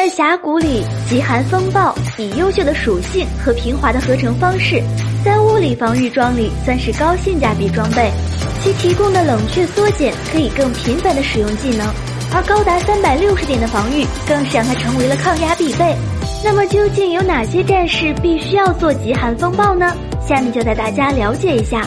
在峡谷里，极寒风暴以优秀的属性和平滑的合成方式，在物理防御装里算是高性价比装备。其提供的冷却缩减可以更频繁的使用技能，而高达三百六十点的防御更是让它成为了抗压必备。那么究竟有哪些战士必须要做极寒风暴呢？下面就带大家了解一下。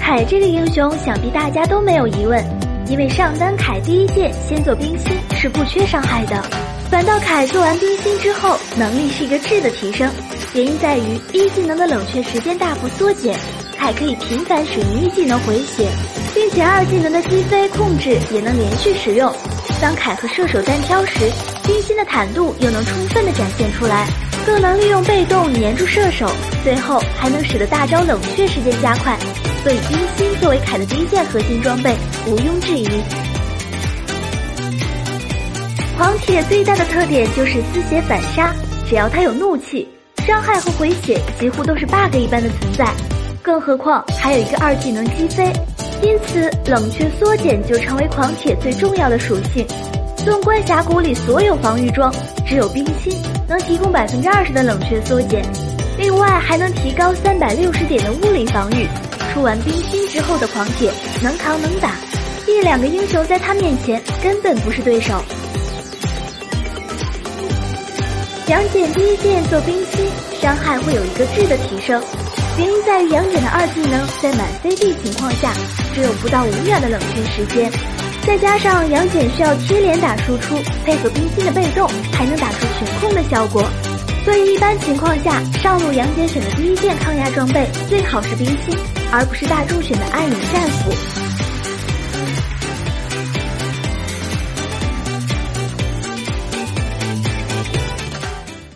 凯这个英雄，想必大家都没有疑问，因为上单凯第一件先做冰心是不缺伤害的，反倒凯做完冰心之后，能力是一个质的提升。原因在于一技能的冷却时间大幅缩减，凯可以频繁使用一技能回血，并且二技能的击飞控制也能连续使用。当凯和射手单挑时，冰心的坦度又能充分的展现出来，更能利用被动粘住射手，最后还能使得大招冷却时间加快。所以冰心作为凯的第一件核心装备，毋庸置疑。狂铁最大的特点就是丝血反杀，只要他有怒气，伤害和回血几乎都是 bug 一般的存在。更何况还有一个二技能击飞。因此，冷却缩减就成为狂铁最重要的属性。纵观峡谷里所有防御装，只有冰心能提供百分之二十的冷却缩减，另外还能提高三百六十点的物理防御。出完冰心之后的狂铁能扛能打，一两个英雄在他面前根本不是对手。杨戬第一剑做冰心，伤害会有一个质的提升。原因在于杨戬的二技能在满 CD 情况下只有不到五秒的冷却时间，再加上杨戬需要贴脸打输出，配合冰心的被动，还能打出全控的效果。所以一般情况下，上路杨戬选的第一件抗压装备最好是冰心，而不是大众选的暗影战斧。